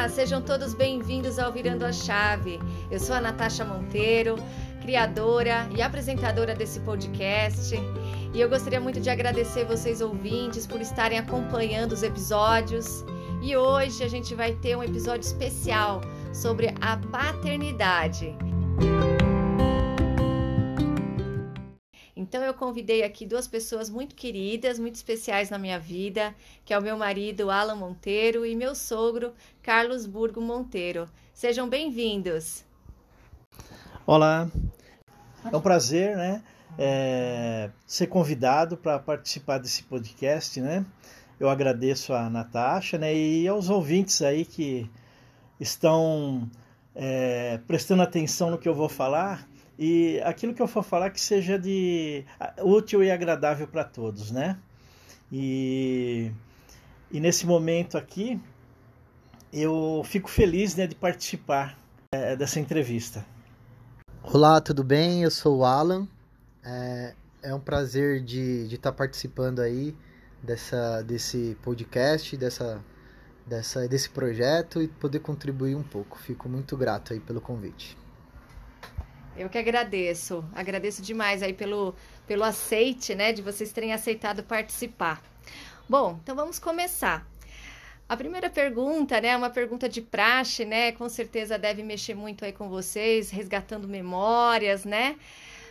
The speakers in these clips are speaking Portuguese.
Olá, sejam todos bem-vindos ao Virando a Chave. Eu sou a Natasha Monteiro, criadora e apresentadora desse podcast. E eu gostaria muito de agradecer vocês ouvintes por estarem acompanhando os episódios. E hoje a gente vai ter um episódio especial sobre a paternidade. Então eu convidei aqui duas pessoas muito queridas, muito especiais na minha vida, que é o meu marido Alan Monteiro e meu sogro Carlos Burgo Monteiro. Sejam bem-vindos. Olá, é um prazer, né, é, ser convidado para participar desse podcast, né? Eu agradeço a Natasha, né, e aos ouvintes aí que estão é, prestando atenção no que eu vou falar e aquilo que eu for falar que seja de útil e agradável para todos, né? E, e nesse momento aqui eu fico feliz né, de participar é, dessa entrevista. Olá, tudo bem? Eu sou o Alan. É, é um prazer de estar tá participando aí dessa, desse podcast, dessa, dessa, desse projeto e poder contribuir um pouco. Fico muito grato aí pelo convite. Eu que agradeço, agradeço demais aí pelo, pelo aceite, né, de vocês terem aceitado participar. Bom, então vamos começar. A primeira pergunta, né, uma pergunta de praxe, né, com certeza deve mexer muito aí com vocês, resgatando memórias, né?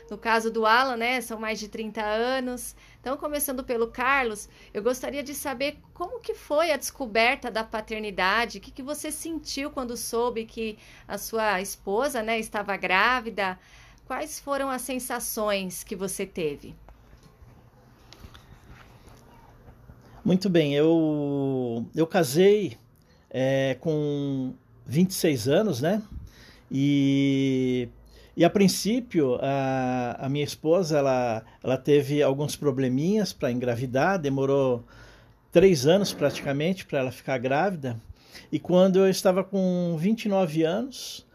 No caso do Alan, né, são mais de 30 anos. Então, começando pelo Carlos, eu gostaria de saber como que foi a descoberta da paternidade, o que, que você sentiu quando soube que a sua esposa, né, estava grávida, quais foram as sensações que você teve? Muito bem, eu, eu casei é, com 26 anos, né? E e a princípio, a, a minha esposa ela, ela teve alguns probleminhas para engravidar, demorou três anos praticamente para ela ficar grávida. E quando eu estava com 29 anos,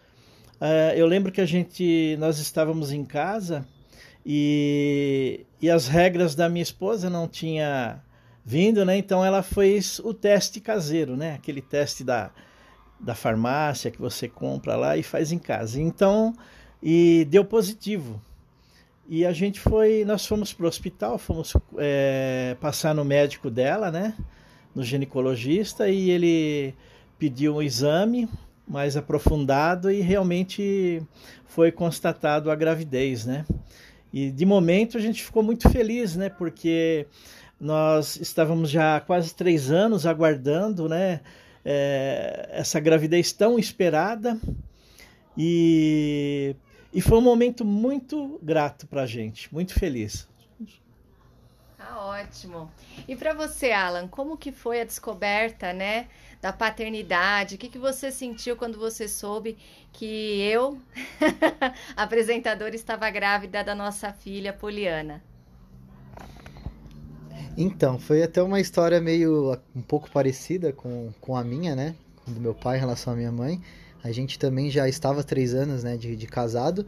uh, eu lembro que a gente, nós estávamos em casa e, e as regras da minha esposa não tinha vindo, né? Então ela fez o teste caseiro, né? Aquele teste da, da farmácia que você compra lá e faz em casa. Então e deu positivo. E a gente foi, nós fomos para o hospital, fomos é, passar no médico dela, né, no ginecologista, e ele pediu um exame mais aprofundado e realmente foi constatado a gravidez, né. E de momento a gente ficou muito feliz, né, porque nós estávamos já há quase três anos aguardando, né, é, essa gravidez tão esperada e e foi um momento muito grato para a gente, muito feliz. Ah, ótimo. E para você, Alan, como que foi a descoberta, né, da paternidade? O que, que você sentiu quando você soube que eu, apresentadora, estava grávida da nossa filha Poliana? Então, foi até uma história meio um pouco parecida com, com a minha, né, do meu pai em relação à minha mãe. A gente também já estava três anos né, de, de casado,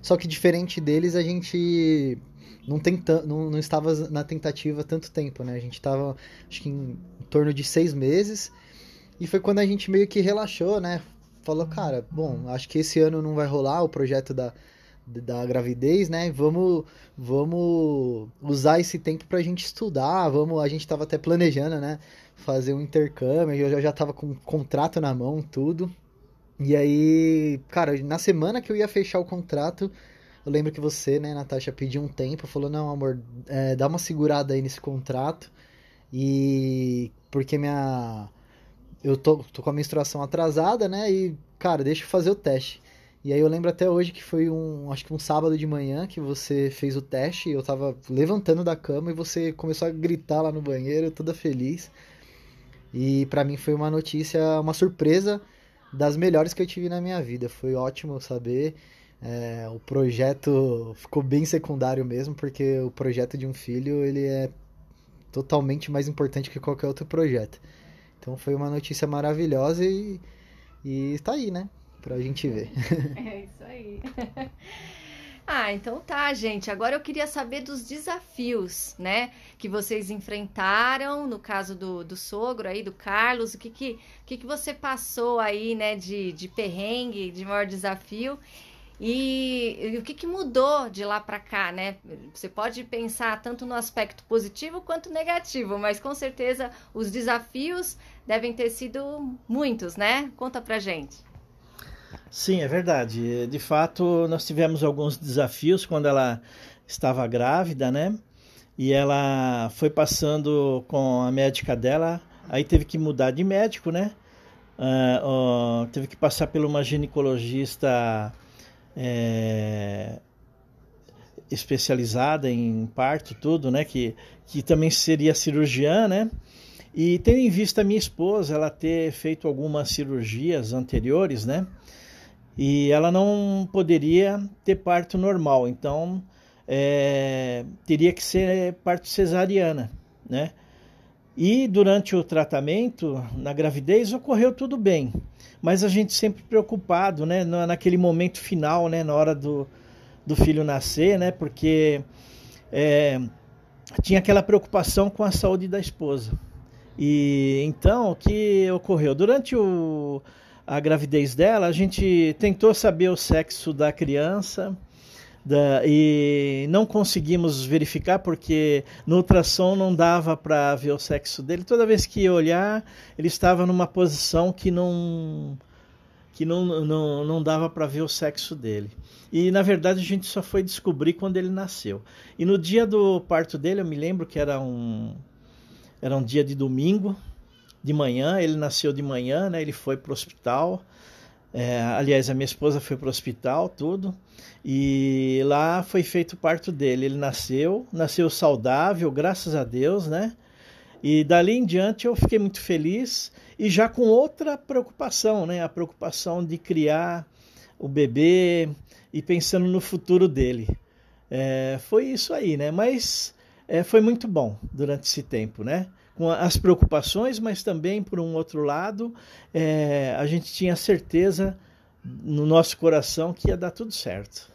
só que diferente deles, a gente não, tenta, não, não estava na tentativa tanto tempo, né? A gente estava, acho que em, em torno de seis meses, e foi quando a gente meio que relaxou, né? Falou, cara, bom, acho que esse ano não vai rolar o projeto da, da gravidez, né? Vamos, vamos usar esse tempo para a gente estudar. Vamos, a gente estava até planejando, né? Fazer um intercâmbio. Eu já estava com um contrato na mão, tudo. E aí, cara, na semana que eu ia fechar o contrato, eu lembro que você, né, Natasha, pediu um tempo, falou, não, amor, é, dá uma segurada aí nesse contrato. E porque minha. Eu tô, tô com a menstruação atrasada, né? E, cara, deixa eu fazer o teste. E aí eu lembro até hoje que foi um, acho que um sábado de manhã que você fez o teste, eu tava levantando da cama e você começou a gritar lá no banheiro, toda feliz. E para mim foi uma notícia, uma surpresa das melhores que eu tive na minha vida. Foi ótimo saber. É, o projeto ficou bem secundário mesmo, porque o projeto de um filho ele é totalmente mais importante que qualquer outro projeto. Então foi uma notícia maravilhosa e, e está aí, né? Pra gente ver. É isso aí. Ah, então tá, gente. Agora eu queria saber dos desafios, né? Que vocês enfrentaram, no caso do, do sogro aí, do Carlos. O que que, que, que você passou aí, né, de, de perrengue, de maior desafio? E, e o que, que mudou de lá para cá, né? Você pode pensar tanto no aspecto positivo quanto negativo, mas com certeza os desafios devem ter sido muitos, né? Conta pra gente. Sim, é verdade. De fato, nós tivemos alguns desafios quando ela estava grávida, né? E ela foi passando com a médica dela, aí teve que mudar de médico, né? Uh, uh, teve que passar por uma ginecologista é, especializada em parto, tudo, né? Que, que também seria cirurgiã, né? E tendo em vista a minha esposa, ela ter feito algumas cirurgias anteriores, né? E ela não poderia ter parto normal, então é, teria que ser parto cesariana, né? E durante o tratamento, na gravidez, ocorreu tudo bem, mas a gente sempre preocupado, né? Naquele momento final, né? Na hora do, do filho nascer, né? Porque é, tinha aquela preocupação com a saúde da esposa. E então, o que ocorreu? Durante o, a gravidez dela, a gente tentou saber o sexo da criança da, e não conseguimos verificar porque no ultrassom não dava para ver o sexo dele. Toda vez que ia olhar, ele estava numa posição que não que não, não, não dava para ver o sexo dele. E na verdade a gente só foi descobrir quando ele nasceu. E no dia do parto dele, eu me lembro que era um era um dia de domingo, de manhã, ele nasceu de manhã, né? Ele foi para o hospital. É, aliás, a minha esposa foi para o hospital, tudo. E lá foi feito o parto dele. Ele nasceu, nasceu saudável, graças a Deus, né? E dali em diante eu fiquei muito feliz e já com outra preocupação, né? A preocupação de criar o bebê e pensando no futuro dele. É, foi isso aí, né? Mas é, foi muito bom durante esse tempo, né? Com as preocupações, mas também, por um outro lado, é, a gente tinha certeza no nosso coração que ia dar tudo certo.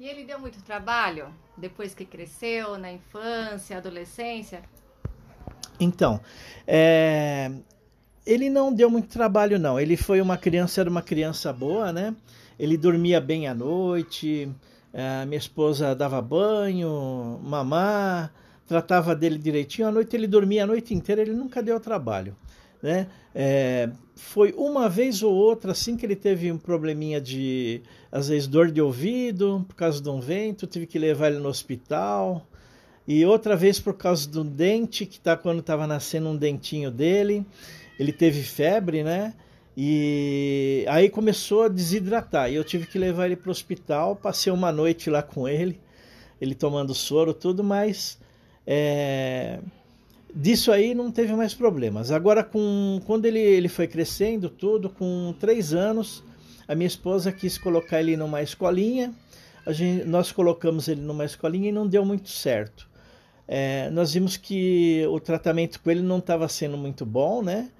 E ele deu muito trabalho depois que cresceu, na infância, adolescência? Então, é, ele não deu muito trabalho, não. Ele foi uma criança, era uma criança boa, né? Ele dormia bem à noite, é, minha esposa dava banho, mamar tratava dele direitinho. À noite ele dormia a noite inteira, ele nunca deu trabalho. Né? É, foi uma vez ou outra assim que ele teve um probleminha de, às vezes, dor de ouvido por causa de um vento, tive que levar ele no hospital. E outra vez por causa do dente, que tá quando estava nascendo um dentinho dele, ele teve febre, né? E aí começou a desidratar. E eu tive que levar ele para o hospital. Passei uma noite lá com ele, ele tomando soro, tudo, mas é, disso aí não teve mais problemas. Agora, com, quando ele, ele foi crescendo, tudo, com três anos, a minha esposa quis colocar ele numa escolinha. Gente, nós colocamos ele numa escolinha e não deu muito certo. É, nós vimos que o tratamento com ele não estava sendo muito bom, né?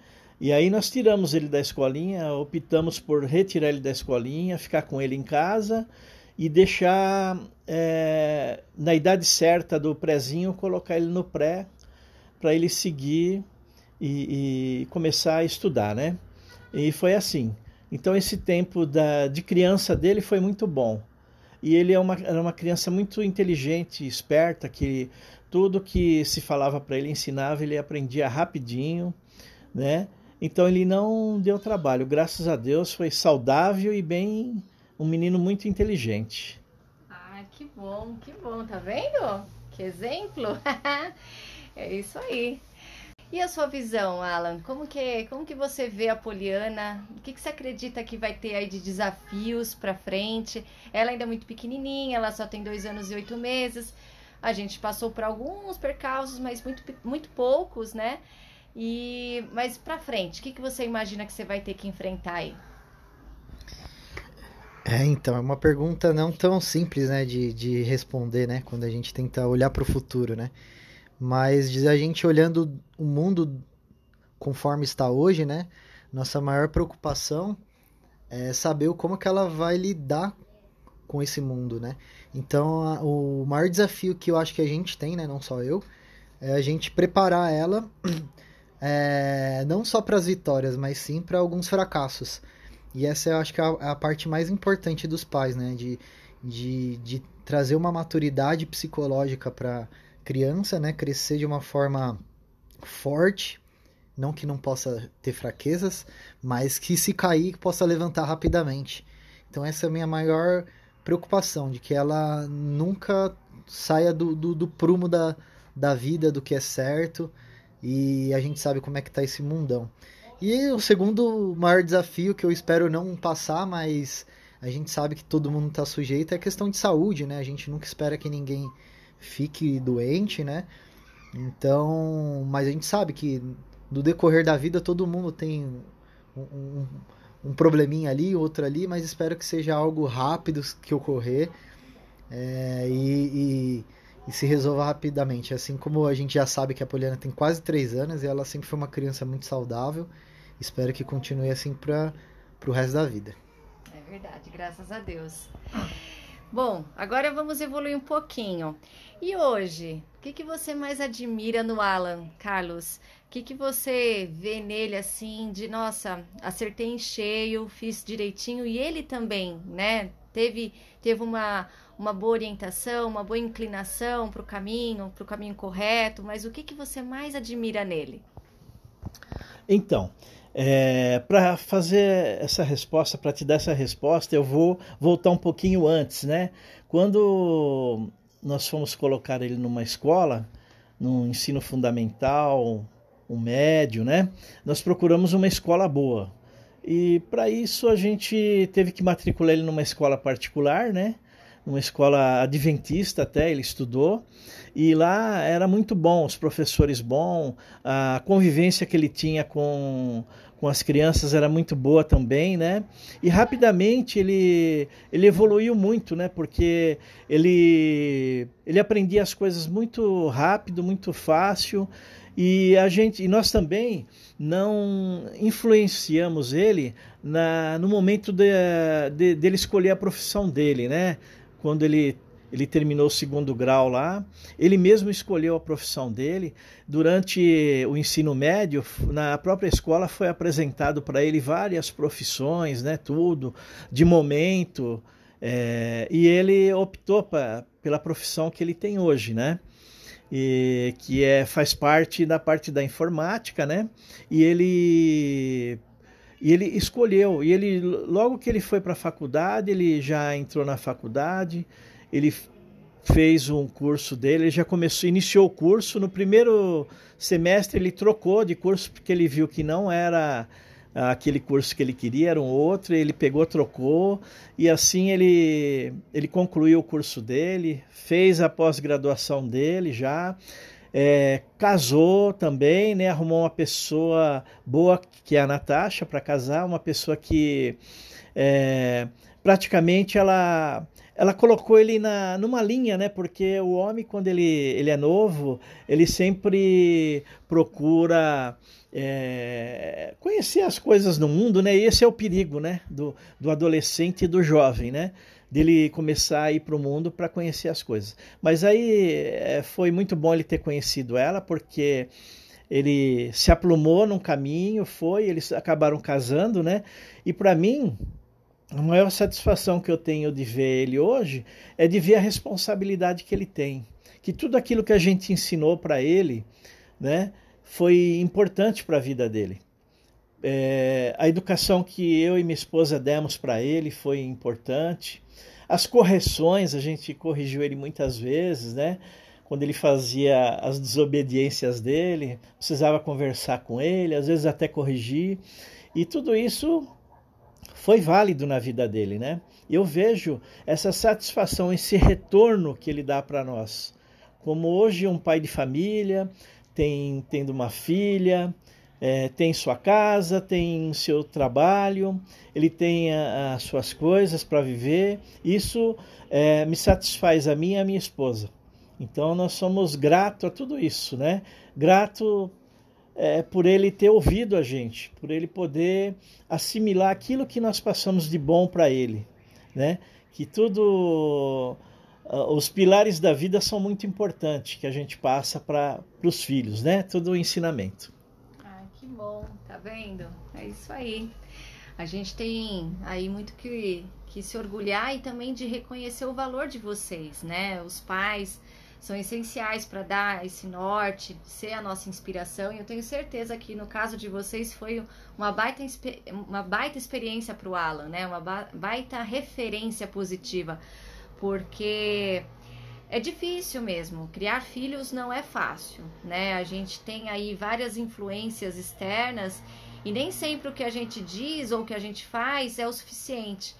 E aí nós tiramos ele da escolinha, optamos por retirar ele da escolinha, ficar com ele em casa e deixar é, na idade certa do prézinho, colocar ele no pré para ele seguir e, e, começar a estudar, né? E foi assim. Então esse tempo da, de criança dele foi muito bom. E ele é uma, era uma criança muito inteligente, esperta, que tudo que se falava para ele, ensinava, ele aprendia rapidinho, né? Então ele não deu trabalho, graças a Deus foi saudável e bem um menino muito inteligente. Ah, que bom, que bom, tá vendo? Que exemplo! é isso aí. E a sua visão, Alan? Como que, como que você vê a Poliana? O que, que você acredita que vai ter aí de desafios para frente? Ela ainda é muito pequenininha, ela só tem dois anos e oito meses. A gente passou por alguns percalços, mas muito, muito poucos, né? E mas para frente, o que, que você imagina que você vai ter que enfrentar aí? É, então, é uma pergunta não tão simples, né, de, de responder, né, quando a gente tenta olhar para o futuro, né? Mas a gente olhando o mundo conforme está hoje, né, nossa maior preocupação é saber como que ela vai lidar com esse mundo, né? Então, a, o maior desafio que eu acho que a gente tem, né, não só eu, é a gente preparar ela é, não só para as vitórias, mas sim para alguns fracassos. E essa eu acho que é a, é a, parte mais importante dos pais, né? De, de, de trazer uma maturidade psicológica para criança, né? Crescer de uma forma forte, não que não possa ter fraquezas, mas que se cair possa levantar rapidamente. Então essa é a minha maior preocupação, de que ela nunca saia do, do, do prumo da, da vida, do que é certo, e a gente sabe como é que tá esse mundão. E o segundo maior desafio que eu espero não passar, mas a gente sabe que todo mundo está sujeito é a questão de saúde, né? A gente nunca espera que ninguém fique doente, né? Então, mas a gente sabe que no decorrer da vida todo mundo tem um, um, um probleminha ali, outro ali, mas espero que seja algo rápido que ocorrer é, e, e e se resolva rapidamente. Assim como a gente já sabe que a Poliana tem quase três anos e ela sempre foi uma criança muito saudável, espero que continue assim para o resto da vida. É verdade, graças a Deus. Bom, agora vamos evoluir um pouquinho. E hoje, o que, que você mais admira no Alan, Carlos? O que, que você vê nele assim, de nossa, acertei em cheio, fiz direitinho e ele também, né? Teve, teve uma, uma boa orientação, uma boa inclinação para o caminho, para o caminho correto, mas o que, que você mais admira nele? Então, é, para fazer essa resposta, para te dar essa resposta, eu vou voltar um pouquinho antes, né? Quando nós fomos colocar ele numa escola, no ensino fundamental, o médio, né? Nós procuramos uma escola boa. E para isso a gente teve que matricular ele numa escola particular, né? Uma escola adventista até, ele estudou, e lá era muito bom, os professores bons, a convivência que ele tinha com, com as crianças era muito boa também, né? E rapidamente ele, ele evoluiu muito, né? Porque ele, ele aprendia as coisas muito rápido, muito fácil, e a gente, e nós também não influenciamos ele na, no momento de, de, dele escolher a profissão dele, né? Quando ele ele terminou o segundo grau lá. Ele mesmo escolheu a profissão dele. Durante o ensino médio, na própria escola foi apresentado para ele várias profissões, né, tudo de momento. É, e ele optou pra, pela profissão que ele tem hoje, né? E, que é, faz parte da parte da informática, né? E ele e ele escolheu, e ele logo que ele foi para a faculdade, ele já entrou na faculdade, ele fez um curso dele, ele já começou, iniciou o curso, no primeiro semestre ele trocou de curso porque ele viu que não era aquele curso que ele queria, era um outro, ele pegou, trocou, e assim ele, ele concluiu o curso dele, fez a pós-graduação dele já, é, casou também, né? Arrumou uma pessoa boa, que é a Natasha, para casar, uma pessoa que é, praticamente ela ela colocou ele na, numa linha, né? Porque o homem, quando ele, ele é novo, ele sempre procura é, conhecer as coisas no mundo, né? E esse é o perigo, né? Do, do adolescente e do jovem, né? Dele começar a ir para o mundo para conhecer as coisas. Mas aí é, foi muito bom ele ter conhecido ela, porque ele se aplumou num caminho, foi, eles acabaram casando, né? E para mim, a maior satisfação que eu tenho de ver ele hoje é de ver a responsabilidade que ele tem. Que tudo aquilo que a gente ensinou para ele, né, foi importante para a vida dele. É, a educação que eu e minha esposa demos para ele foi importante. As correções, a gente corrigiu ele muitas vezes, né? Quando ele fazia as desobediências dele, precisava conversar com ele, às vezes até corrigir. E tudo isso foi válido na vida dele, né? Eu vejo essa satisfação, esse retorno que ele dá para nós. Como hoje um pai de família, tem tendo uma filha, é, tem sua casa, tem seu trabalho, ele tem as suas coisas para viver. Isso é, me satisfaz a mim e a minha esposa. Então nós somos gratos a tudo isso, né? Grato é, por ele ter ouvido a gente, por ele poder assimilar aquilo que nós passamos de bom para ele, né? que tudo os pilares da vida são muito importantes que a gente passa para os filhos, né? Todo o ensinamento. Bom, tá vendo? É isso aí. A gente tem aí muito que, que se orgulhar e também de reconhecer o valor de vocês, né? Os pais são essenciais para dar esse norte, ser a nossa inspiração. E eu tenho certeza que no caso de vocês foi uma baita, uma baita experiência para o Alan, né? Uma baita referência positiva, porque é difícil mesmo. Criar filhos não é fácil, né? A gente tem aí várias influências externas e nem sempre o que a gente diz ou o que a gente faz é o suficiente.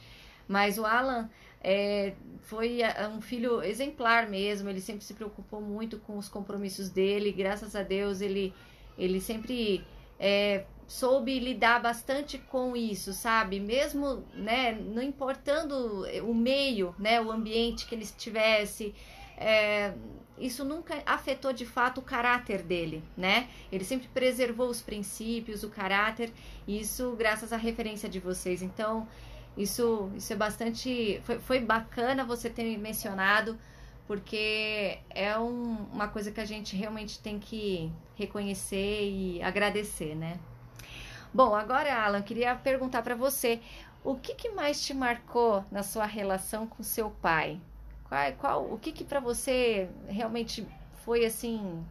Mas o Alan é, foi um filho exemplar mesmo, ele sempre se preocupou muito com os compromissos dele, graças a Deus ele, ele sempre é, soube lidar bastante com isso, sabe? Mesmo, né, não importando o meio, né, o ambiente que ele estivesse, é, isso nunca afetou de fato o caráter dele, né? Ele sempre preservou os princípios, o caráter, isso graças à referência de vocês. Então, isso, isso é bastante. Foi, foi bacana você ter mencionado, porque é um, uma coisa que a gente realmente tem que reconhecer e agradecer, né? Bom, agora, Alan, queria perguntar para você: o que, que, mais te marcou na sua relação com seu pai? Qual, qual o que, que para você realmente foi assim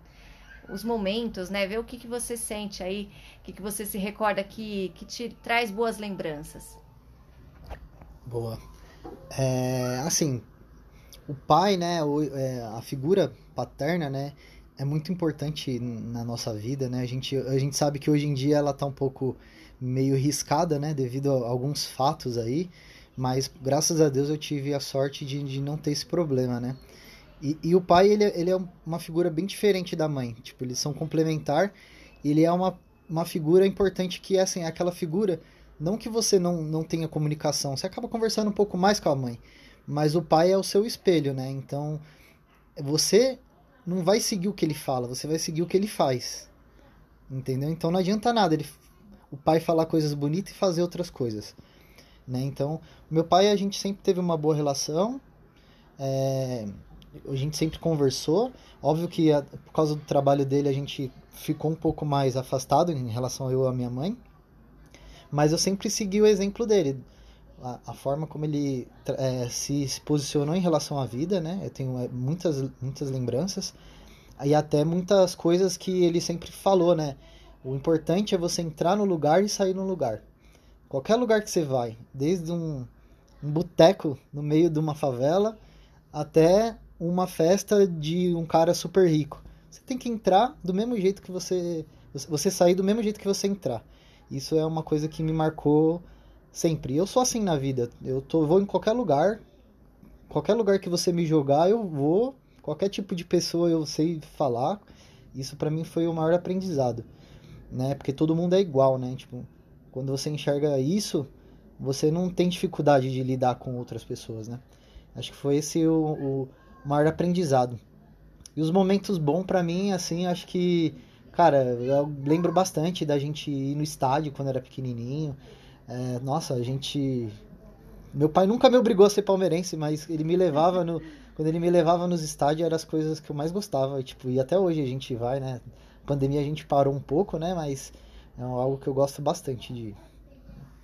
os momentos, né? Ver o que, que você sente aí, o que, que você se recorda que, que te traz boas lembranças. Boa. É, assim, o pai, né, o, é, a figura paterna, né, é muito importante na nossa vida, né? A gente, a gente sabe que hoje em dia ela tá um pouco meio riscada, né, devido a alguns fatos aí, mas graças a Deus eu tive a sorte de, de não ter esse problema, né? E, e o pai, ele, ele é uma figura bem diferente da mãe, tipo, eles são complementar, ele é uma, uma figura importante que, assim, é aquela figura não que você não, não tenha comunicação, você acaba conversando um pouco mais com a mãe, mas o pai é o seu espelho, né? Então, você não vai seguir o que ele fala, você vai seguir o que ele faz. Entendeu? Então não adianta nada ele, o pai falar coisas bonitas e fazer outras coisas. Né? Então, meu pai, a gente sempre teve uma boa relação, é, a gente sempre conversou. Óbvio que a, por causa do trabalho dele a gente ficou um pouco mais afastado em relação a eu e a minha mãe. Mas eu sempre segui o exemplo dele. A, a forma como ele é, se, se, posicionou em relação à vida, né? Eu tenho é, muitas, muitas lembranças. E até muitas coisas que ele sempre falou, né? O importante é você entrar no lugar e sair no lugar. Qualquer lugar que você vai, desde um, um boteco no meio de uma favela até uma festa de um cara super rico. Você tem que entrar do mesmo jeito que você. Você sair do mesmo jeito que você entrar. Isso é uma coisa que me marcou sempre. Eu sou assim na vida. Eu tô, vou em qualquer lugar, qualquer lugar que você me jogar, eu vou. Qualquer tipo de pessoa eu sei falar. Isso para mim foi o maior aprendizado, né? Porque todo mundo é igual, né? Tipo, quando você enxerga isso, você não tem dificuldade de lidar com outras pessoas, né? Acho que foi esse o, o maior aprendizado. E os momentos bons para mim, assim, acho que Cara, eu lembro bastante da gente ir no estádio quando era pequenininho. É, nossa, a gente. Meu pai nunca me obrigou a ser palmeirense, mas ele me levava no. Quando ele me levava nos estádios, eram as coisas que eu mais gostava. Tipo, e até hoje a gente vai, né? Pandemia a gente parou um pouco, né? Mas é algo que eu gosto bastante de ir.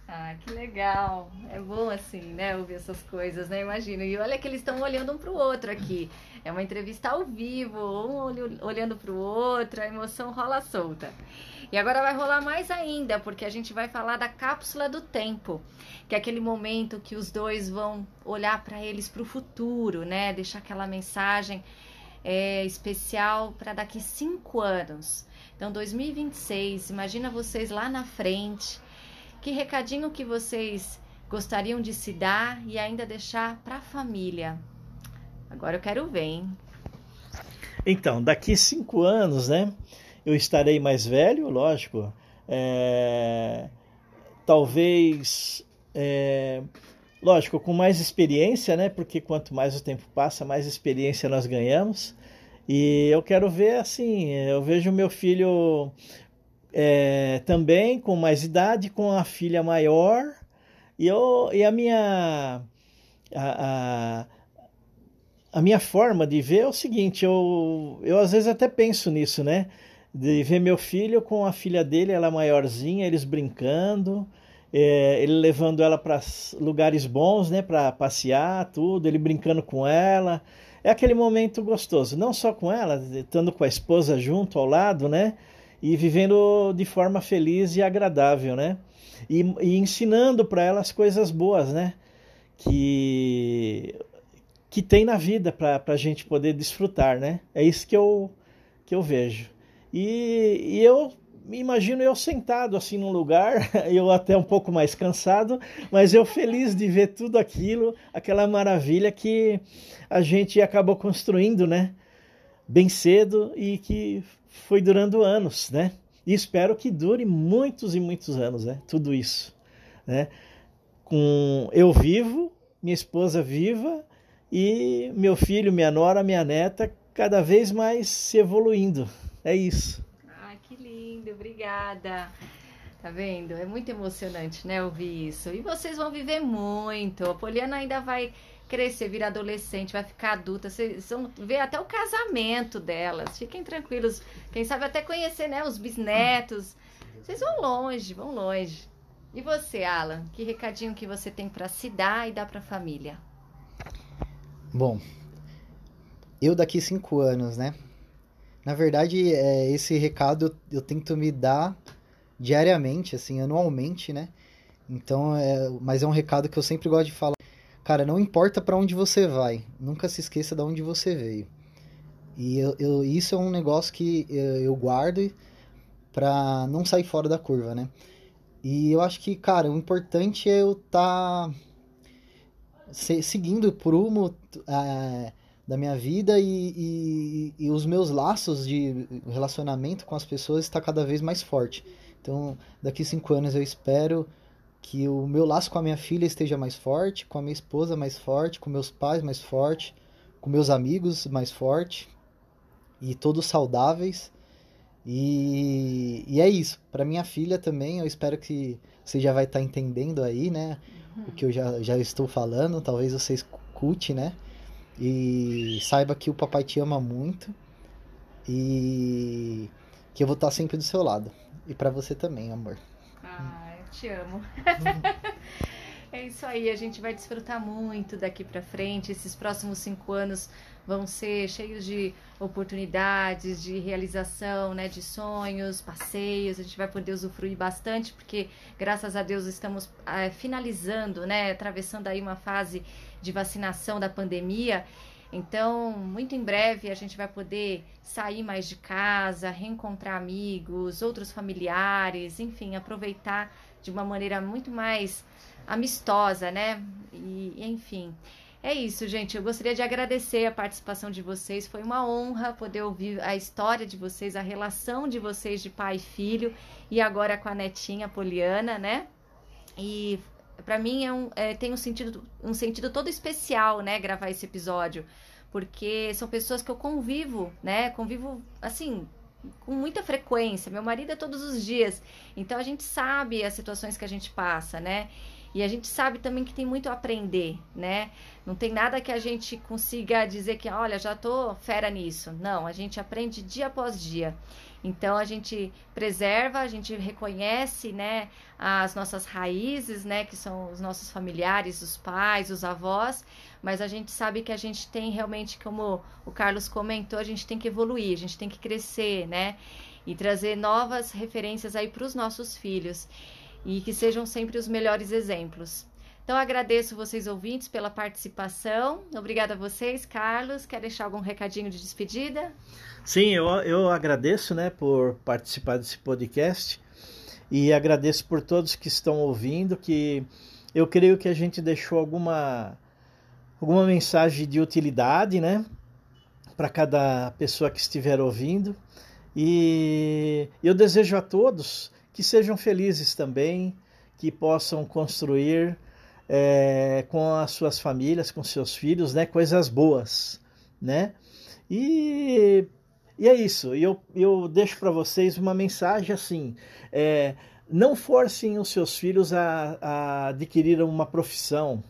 Ah, que legal. É bom assim, né, ouvir essas coisas, né? Imagina. E olha que eles estão olhando um para o outro aqui. É uma entrevista ao vivo, um olhando para o outro, a emoção rola solta. E agora vai rolar mais ainda, porque a gente vai falar da cápsula do tempo, que é aquele momento que os dois vão olhar para eles para o futuro, né? Deixar aquela mensagem é, especial para daqui cinco anos. Então, 2026, imagina vocês lá na frente que recadinho que vocês gostariam de se dar e ainda deixar para a família? Agora eu quero ver, hein? Então, daqui cinco anos, né? Eu estarei mais velho, lógico. É, talvez, é, lógico, com mais experiência, né? Porque quanto mais o tempo passa, mais experiência nós ganhamos. E eu quero ver assim, eu vejo meu filho é, também com mais idade, com a filha maior, e, eu, e a minha a, a, a, minha forma de ver é o seguinte, eu, eu às vezes até penso nisso, né? De ver meu filho com a filha dele, ela maiorzinha, eles brincando, é, ele levando ela para lugares bons, né? Para passear, tudo, ele brincando com ela. É aquele momento gostoso, não só com ela, estando com a esposa junto ao lado, né? E vivendo de forma feliz e agradável, né? E, e ensinando para ela as coisas boas, né? que, que tem na vida para a gente poder desfrutar, né? É isso que eu, que eu vejo. E, e eu me imagino eu sentado assim num lugar, eu até um pouco mais cansado, mas eu feliz de ver tudo aquilo, aquela maravilha que a gente acabou construindo, né? Bem cedo e que foi durando anos, né? E espero que dure muitos e muitos anos, né? Tudo isso, né? Com eu vivo, minha esposa viva e meu filho, minha nora, minha neta cada vez mais se evoluindo. É isso. Lindo, obrigada. Tá vendo? É muito emocionante, né, ouvir isso. E vocês vão viver muito. A Poliana ainda vai crescer, virar adolescente, vai ficar adulta. Vocês vão ver até o casamento delas. Fiquem tranquilos. Quem sabe até conhecer, né, os bisnetos. Vocês vão longe, vão longe. E você, Alan, que recadinho que você tem para se dar e dar para a família? Bom, eu daqui cinco anos, né? Na verdade, é, esse recado eu tento me dar diariamente, assim, anualmente, né? Então, é, mas é um recado que eu sempre gosto de falar. Cara, não importa para onde você vai, nunca se esqueça de onde você veio. E eu, eu, isso é um negócio que eu, eu guardo para não sair fora da curva, né? E eu acho que, cara, o importante é eu estar tá seguindo o prumo é, da minha vida e, e, e, os meus laços de relacionamento com as pessoas está cada vez mais forte. Então, daqui cinco anos eu espero que o meu laço com a minha filha esteja mais forte, com a minha esposa mais forte, com meus pais mais forte, com meus amigos mais forte e todos saudáveis e, e é isso. Para minha filha também, eu espero que você já vai estar tá entendendo aí, né? Uhum. O que eu já, já estou falando. Talvez você escute, né? E saiba que o papai te ama muito. E que eu vou estar sempre do seu lado. E para você também, amor. Ah, eu te amo. é isso aí, a gente vai desfrutar muito daqui para frente. Esses próximos cinco anos vão ser cheios de oportunidades, de realização, né, de sonhos, passeios. A gente vai poder usufruir bastante, porque graças a Deus estamos é, finalizando, né, atravessando aí uma fase de vacinação da pandemia. Então, muito em breve a gente vai poder sair mais de casa, reencontrar amigos, outros familiares, enfim, aproveitar de uma maneira muito mais amistosa, né? E, enfim. É isso, gente. Eu gostaria de agradecer a participação de vocês. Foi uma honra poder ouvir a história de vocês, a relação de vocês de pai e filho, e agora com a netinha Poliana, né? E para mim é um, é, tem um sentido, um sentido todo especial, né? Gravar esse episódio, porque são pessoas que eu convivo, né? Convivo assim com muita frequência. Meu marido é todos os dias, então a gente sabe as situações que a gente passa, né? E a gente sabe também que tem muito a aprender, né? Não tem nada que a gente consiga dizer que, olha, já tô fera nisso. Não, a gente aprende dia após dia. Então a gente preserva, a gente reconhece, né, as nossas raízes, né, que são os nossos familiares, os pais, os avós, mas a gente sabe que a gente tem realmente, como o Carlos comentou, a gente tem que evoluir, a gente tem que crescer, né, e trazer novas referências aí para os nossos filhos e que sejam sempre os melhores exemplos. Então agradeço vocês ouvintes pela participação. Obrigada a vocês, Carlos. Quer deixar algum recadinho de despedida? Sim, eu, eu agradeço, né, por participar desse podcast e agradeço por todos que estão ouvindo, que eu creio que a gente deixou alguma alguma mensagem de utilidade, né, para cada pessoa que estiver ouvindo. E eu desejo a todos que sejam felizes também, que possam construir é, com as suas famílias, com seus filhos, né, coisas boas, né? E, e é isso. Eu, eu deixo para vocês uma mensagem assim: é, não forcem os seus filhos a, a adquirir uma profissão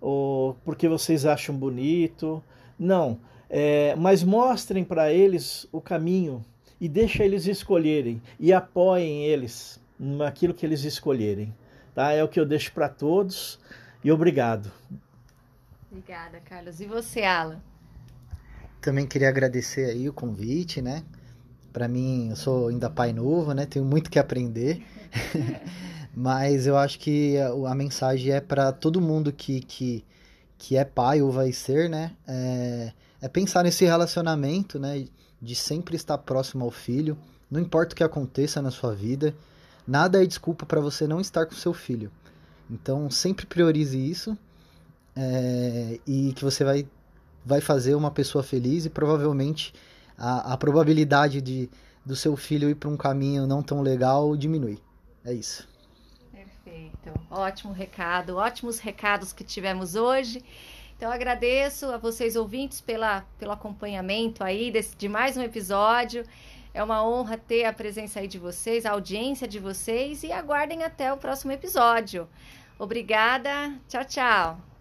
ou porque vocês acham bonito. Não, é, mas mostrem para eles o caminho e deixa eles escolherem e apoiem eles naquilo que eles escolherem. Tá? É o que eu deixo para todos e obrigado. Obrigada, Carlos. E você, Alan? Também queria agradecer aí o convite, né? Para mim, eu sou ainda pai novo, né? Tenho muito que aprender. Mas eu acho que a, a mensagem é para todo mundo que, que, que é pai ou vai ser, né? É, é pensar nesse relacionamento, né? De sempre estar próximo ao filho, não importa o que aconteça na sua vida, nada é desculpa para você não estar com seu filho. Então sempre priorize isso é, e que você vai, vai fazer uma pessoa feliz e provavelmente a, a probabilidade de do seu filho ir para um caminho não tão legal diminui. É isso. Perfeito. Ótimo recado, ótimos recados que tivemos hoje. Então agradeço a vocês ouvintes pela, pelo acompanhamento aí desse, de mais um episódio. É uma honra ter a presença aí de vocês, a audiência de vocês e aguardem até o próximo episódio. Obrigada. Tchau, tchau.